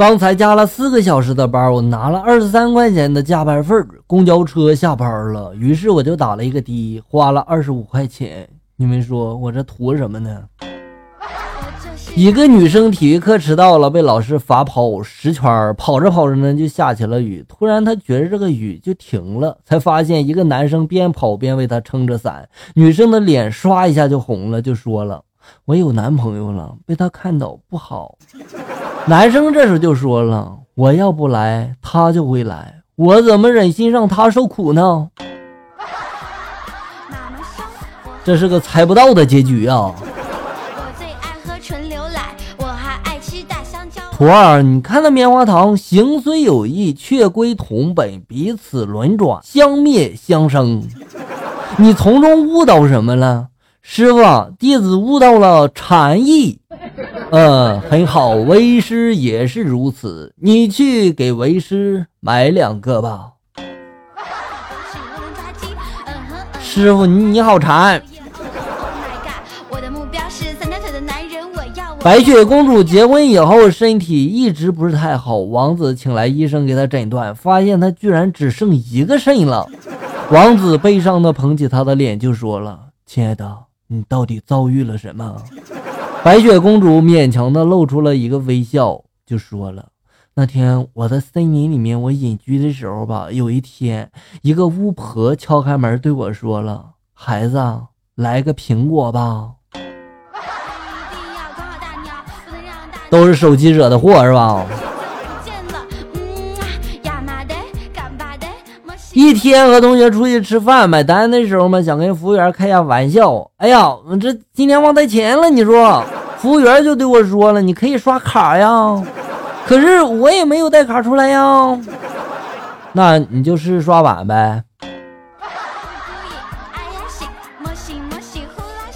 刚才加了四个小时的班，我拿了二十三块钱的加班费。公交车下班了，于是我就打了一个的，花了二十五块钱。你们说我这图什么呢？一个女生体育课迟到了，被老师罚跑十圈，跑着跑着呢就下起了雨。突然她觉得这个雨就停了，才发现一个男生边跑边为她撑着伞。女生的脸唰一下就红了，就说了：“我有男朋友了，被他看到不好。”男生这时候就说了：“我要不来，他就会来，我怎么忍心让他受苦呢？”这是个猜不到的结局啊！徒儿，你看那棉花糖，形虽有异，却归同本，彼此轮转，相灭相生。你从中悟到什么了？师傅，弟子悟到了禅意。嗯，很好，为师也是如此。你去给为师买两个吧。师傅，你你好馋。白雪公主结婚以后，身体一直不是太好。王子请来医生给她诊断，发现她居然只剩一个肾了。王子悲伤的捧起她的脸，就说了：“亲爱的，你到底遭遇了什么？”白雪公主勉强的露出了一个微笑，就说了：“那天我在森林里面，我隐居的时候吧，有一天，一个巫婆敲开门对我说了：‘孩子，来个苹果吧。’”都是手机惹的祸是吧？一天和同学出去吃饭，买单的时候嘛，想跟服务员开下玩笑。哎呀，我这今天忘带钱了，你说？服务员就对我说了：“你可以刷卡呀。”可是我也没有带卡出来呀。那你就试试刷碗呗，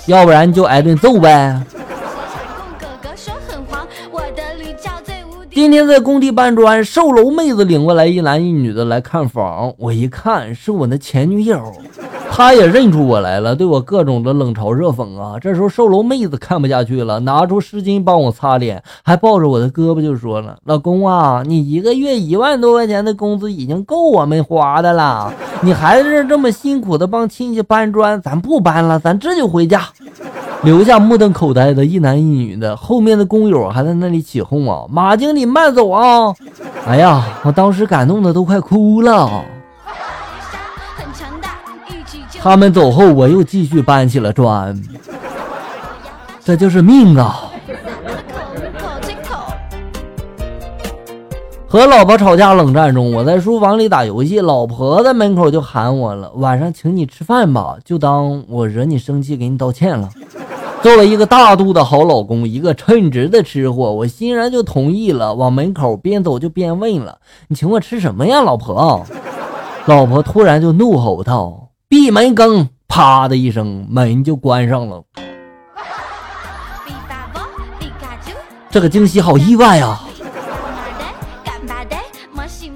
要不然就挨顿揍呗。今天在工地搬砖，售楼妹子领过来一男一女的来看房。我一看是我的前女友，她也认出我来了，对我各种的冷嘲热讽啊。这时候售楼妹子看不下去了，拿出湿巾帮我擦脸，还抱着我的胳膊就说了：“老公啊，你一个月一万多块钱的工资已经够我们花的了，你还是这么辛苦的帮亲戚搬砖，咱不搬了，咱这就回家。”留下目瞪口呆的一男一女的，后面的工友还在那里起哄啊！马经理慢走啊！哎呀，我当时感动的都快哭了。他们走后，我又继续搬起了砖。这就是命啊！和老婆吵架冷战中，我在书房里打游戏，老婆在门口就喊我了：“晚上请你吃饭吧，就当我惹你生气，给你道歉了。”作为一个大度的好老公，一个称职的吃货，我欣然就同意了。往门口边走就边问了：“你请我吃什么呀，老婆？”老婆突然就怒吼道：“闭门羹！”啪的一声，门就关上了。这个惊喜好意外啊！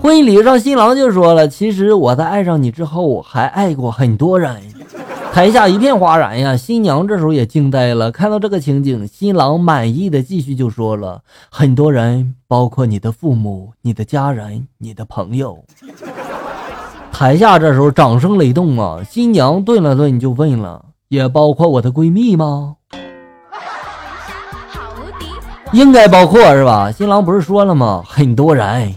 婚礼上，新郎就说了：“其实我在爱上你之后，还爱过很多人。”台下一片哗然呀！新娘这时候也惊呆了，看到这个情景，新郎满意的继续就说了：“很多人，包括你的父母、你的家人、你的朋友。”台下这时候掌声雷动啊！新娘顿了顿就问了：“也包括我的闺蜜吗？” 应该包括是吧？新郎不是说了吗？很多人。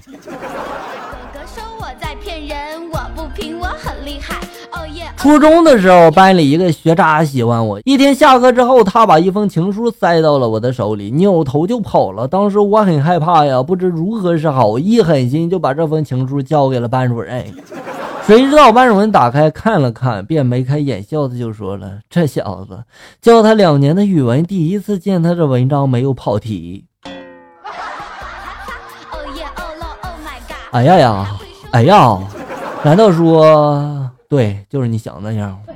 初中的时候，班里一个学渣喜欢我。一天下课之后，他把一封情书塞到了我的手里，扭头就跑了。当时我很害怕呀，不知如何是好，一狠心就把这封情书交给了班主任。谁知道班主任打开看了看，便眉开眼笑的就说了：“这小子教他两年的语文，第一次见他这文章没有跑题。”哎呀呀，哎呀，难道说？对，就是你想那样。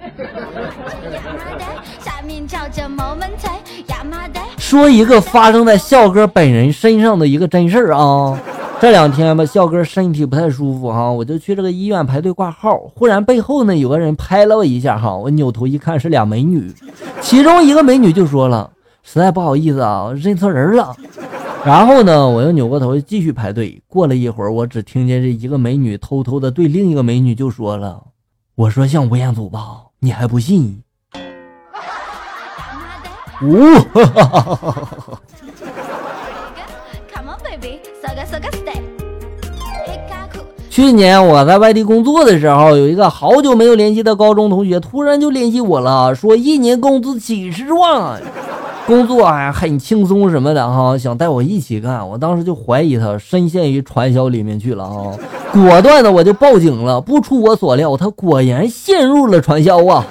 说一个发生在笑哥本人身上的一个真事儿啊！这两天吧，笑哥身体不太舒服哈，我就去这个医院排队挂号。忽然背后呢有个人拍了我一下哈，我扭头一看是俩美女，其中一个美女就说了：“实在不好意思啊，认错人了。”然后呢，我又扭过头继续排队。过了一会儿，我只听见这一个美女偷偷的对另一个美女就说了：“我说像吴彦祖吧，你还不信？”呜！去年我在外地工作的时候，有一个好久没有联系的高中同学，突然就联系我了，说一年工资几十万。工作还很轻松什么的哈，想带我一起干，我当时就怀疑他深陷于传销里面去了哈，果断的我就报警了。不出我所料，他果然陷入了传销啊。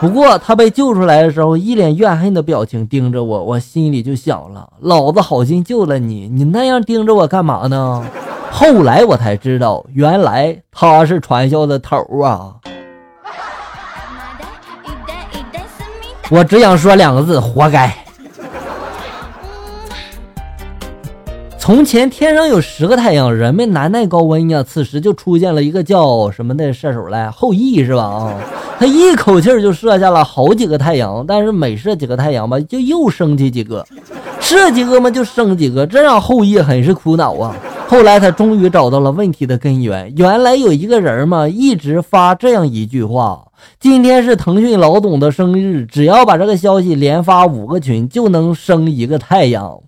不过他被救出来的时候，一脸怨恨的表情盯着我，我心里就想了，老子好心救了你，你那样盯着我干嘛呢？后来我才知道，原来他是传销的头啊。我只想说两个字：活该。从前天上有十个太阳，人们难耐高温呀。此时就出现了一个叫什么的射手来，后羿是吧？啊，他一口气就射下了好几个太阳，但是每射几个太阳吧，就又升起几个，射几个嘛就升几个，这让后羿很是苦恼啊。后来他终于找到了问题的根源，原来有一个人嘛，一直发这样一句话。今天是腾讯老总的生日，只要把这个消息连发五个群，就能升一个太阳。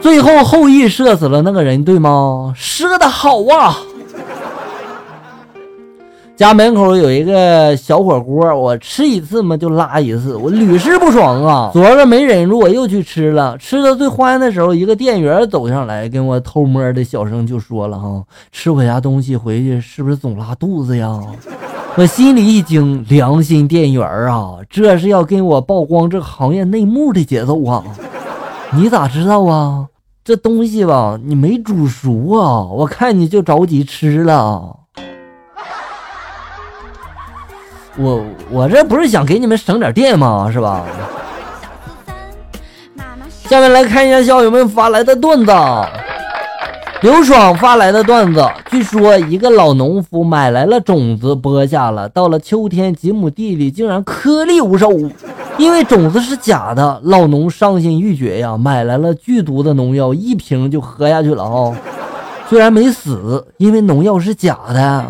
最后后羿射死了那个人，对吗？射的好啊！家门口有一个小火锅，我吃一次嘛就拉一次，我屡试不爽啊！昨儿个没忍住，我又去吃了。吃的最欢的时候，一个店员走上来，跟我偷摸的小声就说了：“哈，吃我家东西回去是不是总拉肚子呀？”我心里一惊，良心店员啊，这是要跟我曝光这个行业内幕的节奏啊！你咋知道啊？这东西吧，你没煮熟啊！我看你就着急吃了。我我这不是想给你们省点电吗？是吧？下面来看一下校友们发来的段子。刘爽发来的段子，据说一个老农夫买来了种子播下了，到了秋天几亩地里竟然颗粒无收，因为种子是假的，老农伤心欲绝呀，买来了剧毒的农药，一瓶就喝下去了啊，虽然没死，因为农药是假的。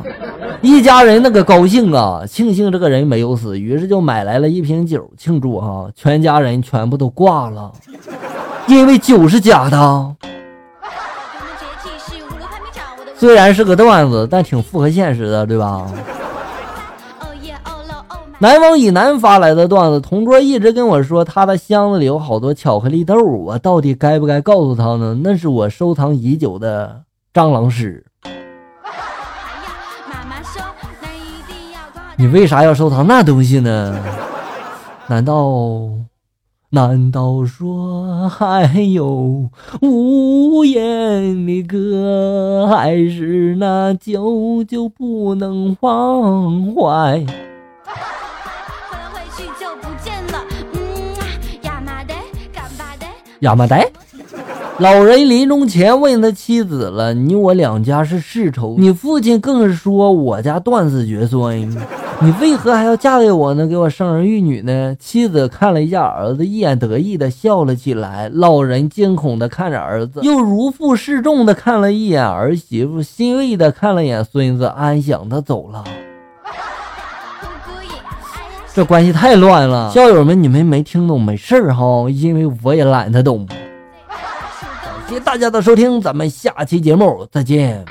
一家人那个高兴啊，庆幸这个人没有死，于是就买来了一瓶酒庆祝哈。全家人全部都挂了，因为酒是假的。虽然是个段子，但挺符合现实的，对吧？南方以南发来的段子，同桌一直跟我说他的箱子里有好多巧克力豆，我到底该不该告诉他呢？那是我收藏已久的蟑螂屎。你为啥要收藏那东西呢？难道难道说还有无言的歌，还是那久久不能忘怀？亚麻袋。老人临终前问他妻子了：“你我两家是世仇，你父亲更是说我家断子绝孙，你为何还要嫁给我呢？给我生儿育女呢？”妻子看了一下儿子，一眼得意的笑了起来。老人惊恐的看着儿子，又如负示众的看了一眼儿媳妇，欣慰的看了眼孙子，安详的走了。这关系太乱了，校友们，你们没听懂没事儿哈，因为我也懒得懂。感谢大家的收听，咱们下期节目再见。